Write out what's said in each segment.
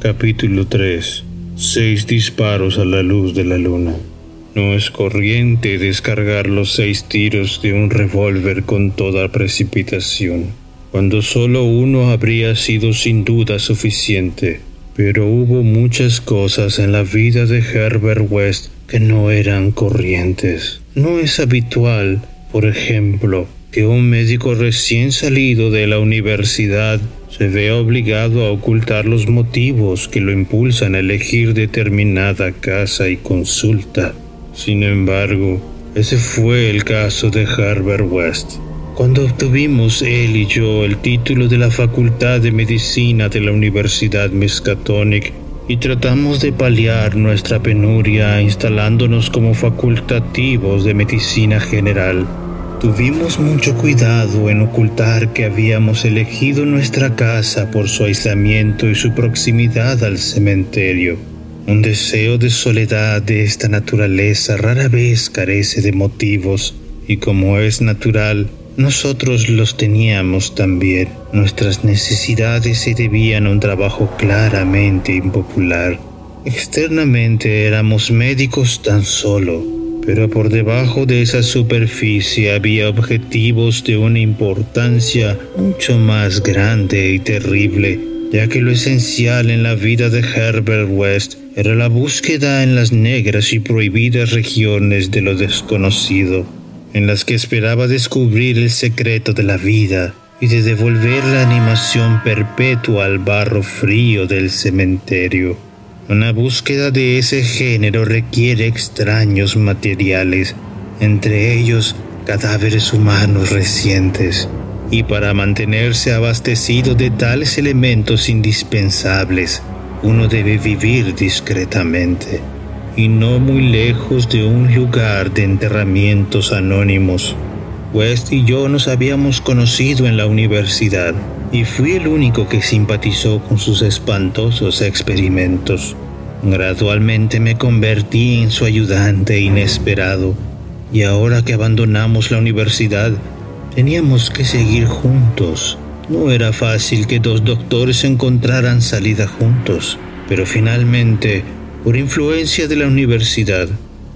Capítulo 3. Seis disparos a la luz de la luna. No es corriente descargar los seis tiros de un revólver con toda precipitación, cuando solo uno habría sido sin duda suficiente. Pero hubo muchas cosas en la vida de Herbert West que no eran corrientes. No es habitual, por ejemplo, que un médico recién salido de la universidad se vea obligado a ocultar los motivos que lo impulsan a elegir determinada casa y consulta. Sin embargo, ese fue el caso de Herbert West. Cuando obtuvimos él y yo el título de la Facultad de Medicina de la Universidad Miskatonic y tratamos de paliar nuestra penuria instalándonos como facultativos de medicina general, Tuvimos mucho cuidado en ocultar que habíamos elegido nuestra casa por su aislamiento y su proximidad al cementerio. Un deseo de soledad de esta naturaleza rara vez carece de motivos y como es natural, nosotros los teníamos también. Nuestras necesidades se debían a un trabajo claramente impopular. Externamente éramos médicos tan solo pero por debajo de esa superficie había objetivos de una importancia mucho más grande y terrible, ya que lo esencial en la vida de Herbert West era la búsqueda en las negras y prohibidas regiones de lo desconocido, en las que esperaba descubrir el secreto de la vida y de devolver la animación perpetua al barro frío del cementerio. Una búsqueda de ese género requiere extraños materiales, entre ellos cadáveres humanos recientes, y para mantenerse abastecido de tales elementos indispensables, uno debe vivir discretamente, y no muy lejos de un lugar de enterramientos anónimos. West y yo nos habíamos conocido en la universidad y fui el único que simpatizó con sus espantosos experimentos. Gradualmente me convertí en su ayudante inesperado y ahora que abandonamos la universidad teníamos que seguir juntos. No era fácil que dos doctores encontraran salida juntos, pero finalmente, por influencia de la universidad,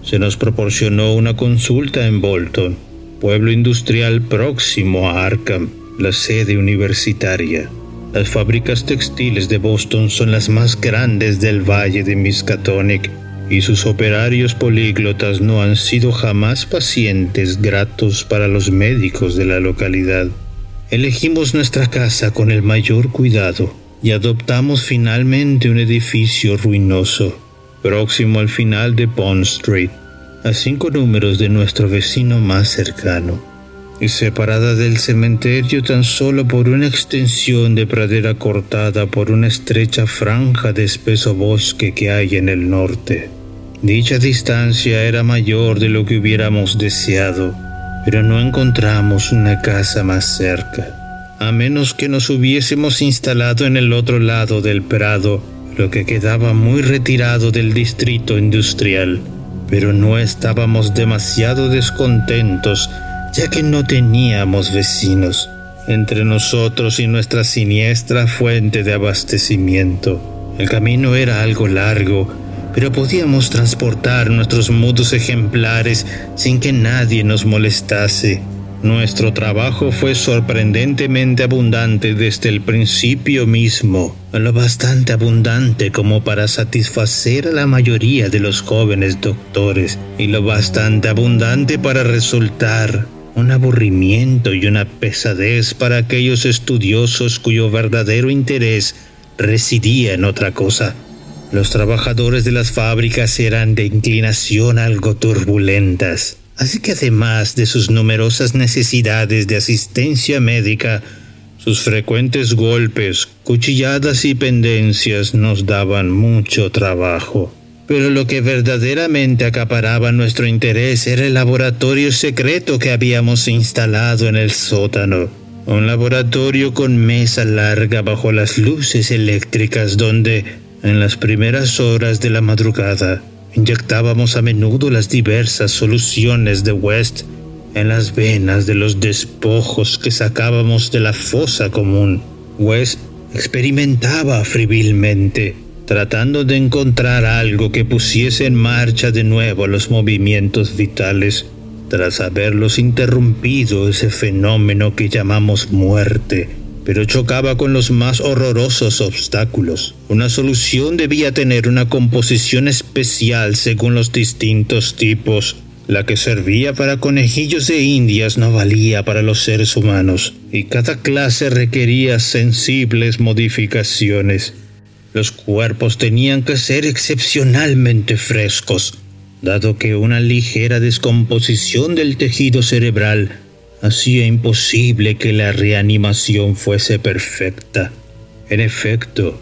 se nos proporcionó una consulta en Bolton, pueblo industrial próximo a Arkham la sede universitaria. Las fábricas textiles de Boston son las más grandes del valle de Miskatonic y sus operarios políglotas no han sido jamás pacientes gratos para los médicos de la localidad. Elegimos nuestra casa con el mayor cuidado y adoptamos finalmente un edificio ruinoso, próximo al final de Pond Street, a cinco números de nuestro vecino más cercano y separada del cementerio tan solo por una extensión de pradera cortada por una estrecha franja de espeso bosque que hay en el norte. Dicha distancia era mayor de lo que hubiéramos deseado, pero no encontramos una casa más cerca, a menos que nos hubiésemos instalado en el otro lado del prado, lo que quedaba muy retirado del distrito industrial, pero no estábamos demasiado descontentos ya que no teníamos vecinos entre nosotros y nuestra siniestra fuente de abastecimiento. El camino era algo largo, pero podíamos transportar nuestros mudos ejemplares sin que nadie nos molestase. Nuestro trabajo fue sorprendentemente abundante desde el principio mismo, lo bastante abundante como para satisfacer a la mayoría de los jóvenes doctores y lo bastante abundante para resultar un aburrimiento y una pesadez para aquellos estudiosos cuyo verdadero interés residía en otra cosa. Los trabajadores de las fábricas eran de inclinación algo turbulentas, así que además de sus numerosas necesidades de asistencia médica, sus frecuentes golpes, cuchilladas y pendencias nos daban mucho trabajo. Pero lo que verdaderamente acaparaba nuestro interés era el laboratorio secreto que habíamos instalado en el sótano. Un laboratorio con mesa larga bajo las luces eléctricas donde, en las primeras horas de la madrugada, inyectábamos a menudo las diversas soluciones de West en las venas de los despojos que sacábamos de la fosa común. West experimentaba frívilmente tratando de encontrar algo que pusiese en marcha de nuevo los movimientos vitales, tras haberlos interrumpido ese fenómeno que llamamos muerte, pero chocaba con los más horrorosos obstáculos. Una solución debía tener una composición especial según los distintos tipos. La que servía para conejillos de indias no valía para los seres humanos, y cada clase requería sensibles modificaciones. Los cuerpos tenían que ser excepcionalmente frescos, dado que una ligera descomposición del tejido cerebral hacía imposible que la reanimación fuese perfecta. En efecto,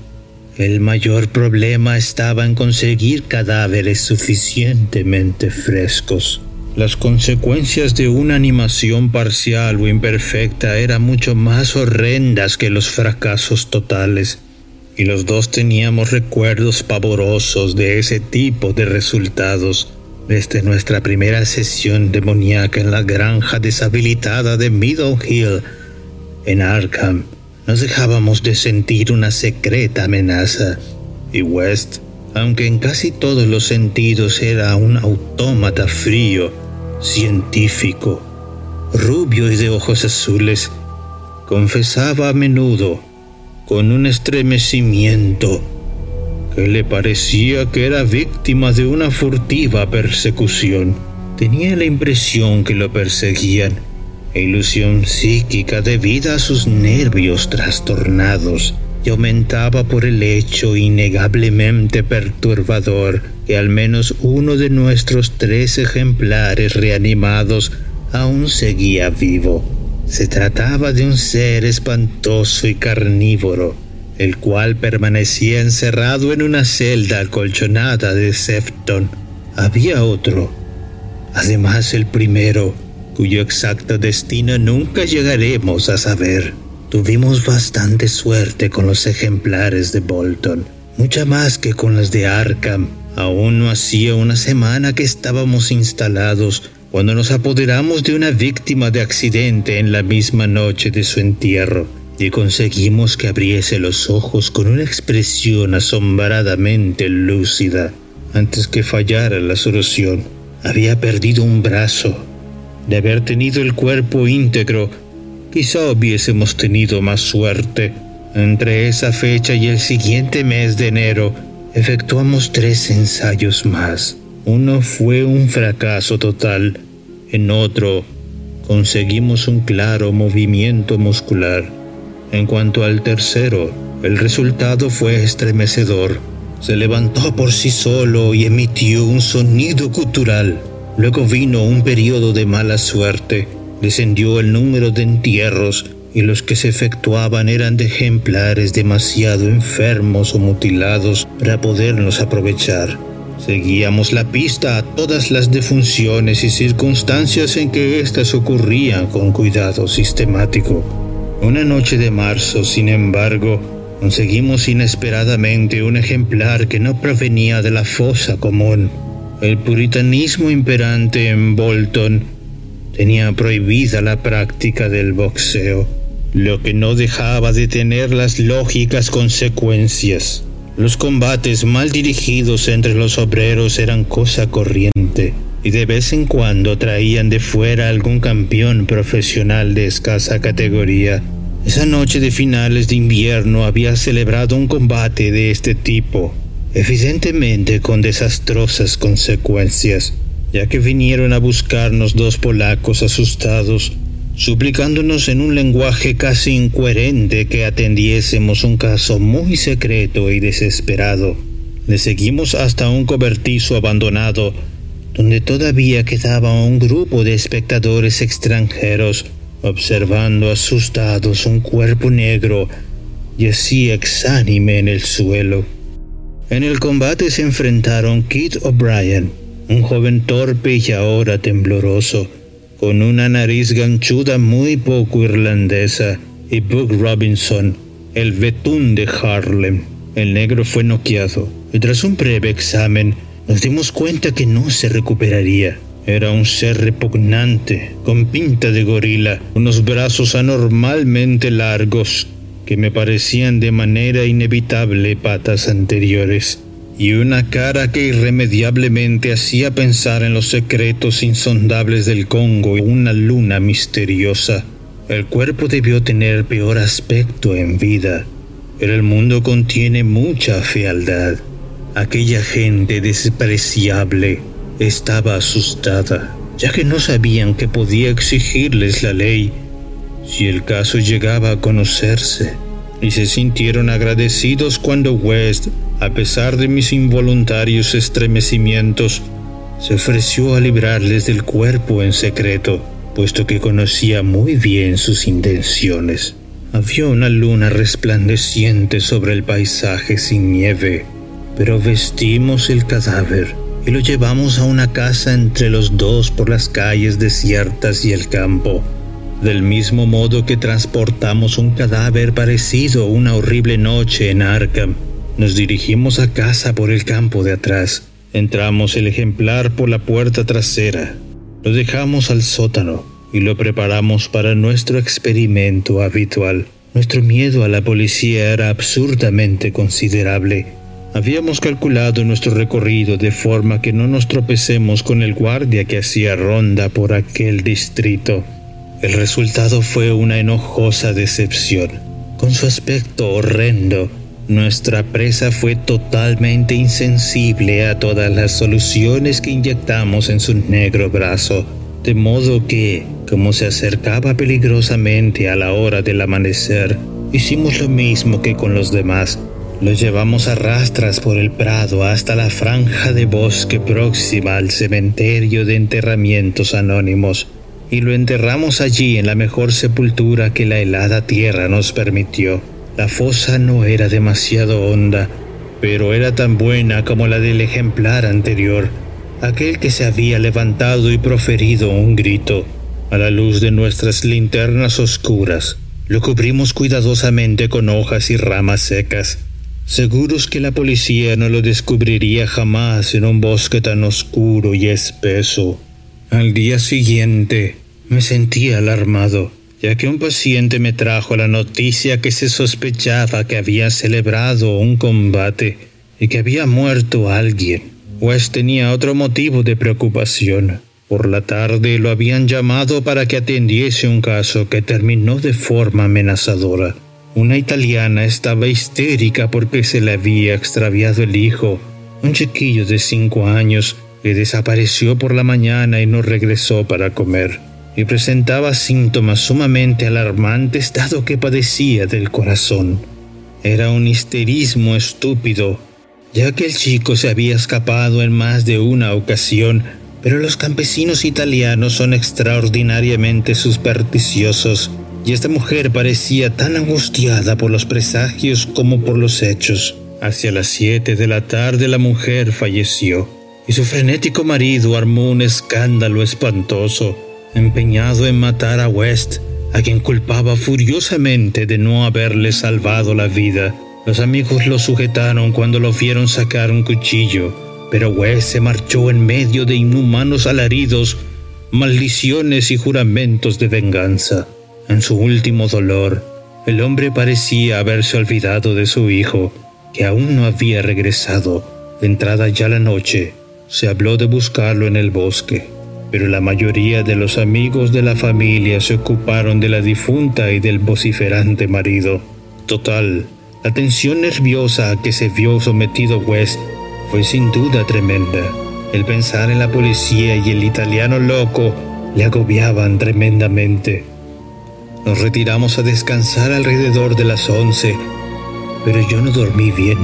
el mayor problema estaba en conseguir cadáveres suficientemente frescos. Las consecuencias de una animación parcial o imperfecta eran mucho más horrendas que los fracasos totales, y los dos teníamos recuerdos pavorosos de ese tipo de resultados desde nuestra primera sesión demoníaca en la granja deshabilitada de Middle Hill, en Arkham, nos dejábamos de sentir una secreta amenaza, y West, aunque en casi todos los sentidos era un autómata frío, científico, rubio y de ojos azules, confesaba a menudo, con un estremecimiento, que le parecía que era víctima de una furtiva persecución. Tenía la impresión que lo perseguían, ilusión psíquica debida a sus nervios trastornados, y aumentaba por el hecho innegablemente perturbador que al menos uno de nuestros tres ejemplares reanimados aún seguía vivo. Se trataba de un ser espantoso y carnívoro, el cual permanecía encerrado en una celda acolchonada de Sefton. Había otro, además el primero, cuyo exacto destino nunca llegaremos a saber. Tuvimos bastante suerte con los ejemplares de Bolton, mucha más que con las de Arkham. Aún no hacía una semana que estábamos instalados cuando nos apoderamos de una víctima de accidente en la misma noche de su entierro y conseguimos que abriese los ojos con una expresión asombradamente lúcida. Antes que fallara la solución, había perdido un brazo. De haber tenido el cuerpo íntegro, quizá hubiésemos tenido más suerte. Entre esa fecha y el siguiente mes de enero, efectuamos tres ensayos más. Uno fue un fracaso total, en otro conseguimos un claro movimiento muscular en cuanto al tercero, el resultado fue estremecedor. Se levantó por sí solo y emitió un sonido gutural. Luego vino un periodo de mala suerte. Descendió el número de entierros y los que se efectuaban eran de ejemplares demasiado enfermos o mutilados para podernos aprovechar. Seguíamos la pista a todas las defunciones y circunstancias en que éstas ocurrían con cuidado sistemático. Una noche de marzo, sin embargo, conseguimos inesperadamente un ejemplar que no provenía de la fosa común. El puritanismo imperante en Bolton tenía prohibida la práctica del boxeo, lo que no dejaba de tener las lógicas consecuencias. Los combates mal dirigidos entre los obreros eran cosa corriente y de vez en cuando traían de fuera algún campeón profesional de escasa categoría. Esa noche de finales de invierno había celebrado un combate de este tipo, evidentemente con desastrosas consecuencias, ya que vinieron a buscarnos dos polacos asustados, suplicándonos en un lenguaje casi incoherente que atendiésemos un caso muy secreto y desesperado. Le seguimos hasta un cobertizo abandonado donde todavía quedaba un grupo de espectadores extranjeros observando asustados un cuerpo negro así exánime en el suelo. En el combate se enfrentaron Kit O'Brien, un joven torpe y ahora tembloroso, con una nariz ganchuda muy poco irlandesa, y Buck Robinson, el betún de Harlem. El negro fue noqueado, y tras un breve examen, nos dimos cuenta que no se recuperaría. Era un ser repugnante, con pinta de gorila, unos brazos anormalmente largos, que me parecían de manera inevitable patas anteriores, y una cara que irremediablemente hacía pensar en los secretos insondables del Congo y una luna misteriosa. El cuerpo debió tener peor aspecto en vida, pero el mundo contiene mucha fealdad. Aquella gente despreciable estaba asustada, ya que no sabían que podía exigirles la ley si el caso llegaba a conocerse, y se sintieron agradecidos cuando West, a pesar de mis involuntarios estremecimientos, se ofreció a librarles del cuerpo en secreto, puesto que conocía muy bien sus intenciones. Había una luna resplandeciente sobre el paisaje sin nieve, pero vestimos el cadáver y lo llevamos a una casa entre los dos por las calles desiertas y el campo. Del mismo modo que transportamos un cadáver parecido una horrible noche en Arkham, nos dirigimos a casa por el campo de atrás. Entramos el ejemplar por la puerta trasera, lo dejamos al sótano y lo preparamos para nuestro experimento habitual. Nuestro miedo a la policía era absurdamente considerable Habíamos calculado nuestro recorrido de forma que no nos tropecemos con el guardia que hacía ronda por aquel distrito. El resultado fue una enojosa decepción. Con su aspecto horrendo, nuestra presa fue totalmente insensible a todas las soluciones que inyectamos en su negro brazo, de modo que, como se acercaba peligrosamente a la hora del amanecer, hicimos lo mismo que con los demás, lo llevamos a rastras por el prado hasta la franja de bosque próxima al cementerio de enterramientos anónimos y lo enterramos allí en la mejor sepultura que la helada tierra nos permitió. La fosa no era demasiado honda, pero era tan buena como la del ejemplar anterior, aquel que se había levantado y proferido un grito. A la luz de nuestras linternas oscuras, lo cubrimos cuidadosamente con hojas y ramas secas seguros que la policía no lo descubriría jamás en un bosque tan oscuro y espeso. Al día siguiente me sentí alarmado, ya que un paciente me trajo la noticia que se sospechaba que había celebrado un combate y que había muerto alguien. Pues tenía otro motivo de preocupación. Por la tarde lo habían llamado para que atendiese un caso que terminó de forma amenazadora. Una italiana estaba histérica porque se le había extraviado el hijo, un chiquillo de cinco años que desapareció por la mañana y no regresó para comer, y presentaba síntomas sumamente alarmantes dado que padecía del corazón. Era un histerismo estúpido, ya que el chico se había escapado en más de una ocasión, pero los campesinos italianos son extraordinariamente supersticiosos y esta mujer parecía tan angustiada por los presagios como por los hechos. Hacia las siete de la tarde la mujer falleció, y su frenético marido armó un escándalo espantoso, empeñado en matar a West, a quien culpaba furiosamente de no haberle salvado la vida. Los amigos lo sujetaron cuando lo vieron sacar un cuchillo, pero West se marchó en medio de inhumanos alaridos, maldiciones y juramentos de venganza. En su último dolor, el hombre parecía haberse olvidado de su hijo, que aún no había regresado. Entrada ya la noche, se habló de buscarlo en el bosque, pero la mayoría de los amigos de la familia se ocuparon de la difunta y del vociferante marido. Total, la tensión nerviosa a que se vio sometido West fue sin duda tremenda. El pensar en la policía y el italiano loco le agobiaban tremendamente. Nos retiramos a descansar alrededor de las once, pero yo no dormí bien.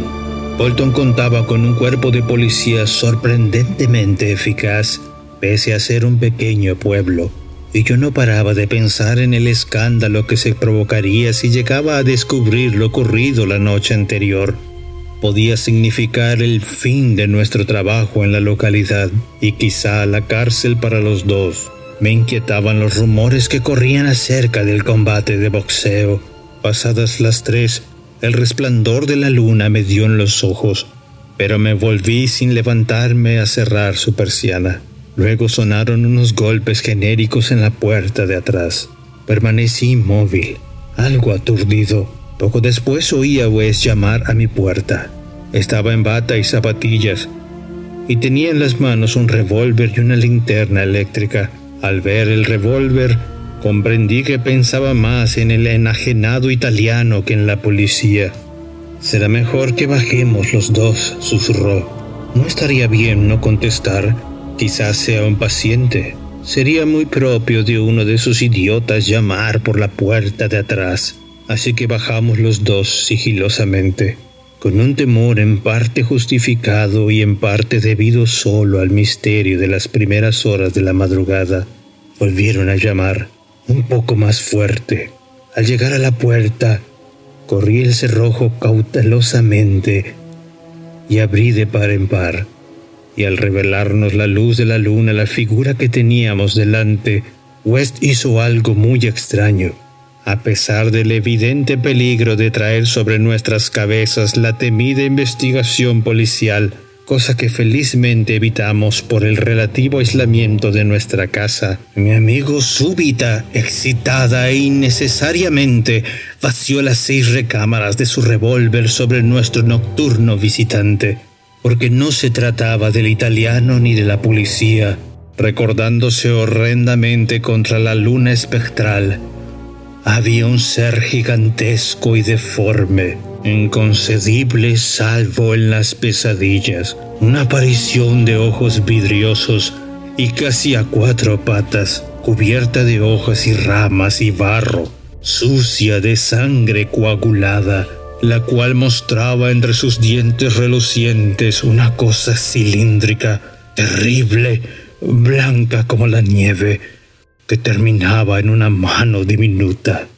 Bolton contaba con un cuerpo de policía sorprendentemente eficaz, pese a ser un pequeño pueblo, y yo no paraba de pensar en el escándalo que se provocaría si llegaba a descubrir lo ocurrido la noche anterior. Podía significar el fin de nuestro trabajo en la localidad y quizá la cárcel para los dos. Me inquietaban los rumores que corrían acerca del combate de boxeo. Pasadas las tres, el resplandor de la luna me dio en los ojos, pero me volví sin levantarme a cerrar su persiana. Luego sonaron unos golpes genéricos en la puerta de atrás. Permanecí inmóvil, algo aturdido. Poco después oí a Wes llamar a mi puerta. Estaba en bata y zapatillas y tenía en las manos un revólver y una linterna eléctrica. Al ver el revólver, comprendí que pensaba más en el enajenado italiano que en la policía. Será mejor que bajemos los dos, susurró. No estaría bien no contestar. Quizás sea un paciente. Sería muy propio de uno de esos idiotas llamar por la puerta de atrás así que bajamos los dos sigilosamente, con un temor en parte justificado y en parte debido solo al misterio de las primeras horas de la madrugada. Volvieron a llamar, un poco más fuerte. Al llegar a la puerta, corrí el cerrojo cautelosamente y abrí de par en par. Y al revelarnos la luz de la luna la figura que teníamos delante, West hizo algo muy extraño a pesar del evidente peligro de traer sobre nuestras cabezas la temida investigación policial, cosa que felizmente evitamos por el relativo aislamiento de nuestra casa. Mi amigo súbita, excitada e innecesariamente, vació las seis recámaras de su revólver sobre nuestro nocturno visitante, porque no se trataba del italiano ni de la policía, recordándose horrendamente contra la luna espectral. Había un ser gigantesco y deforme, inconcebible salvo en las pesadillas, una aparición de ojos vidriosos y casi a cuatro patas, cubierta de hojas y ramas y barro, sucia de sangre coagulada, la cual mostraba entre sus dientes relucientes una cosa cilíndrica, terrible, blanca como la nieve, que terminaba en una mano diminuta.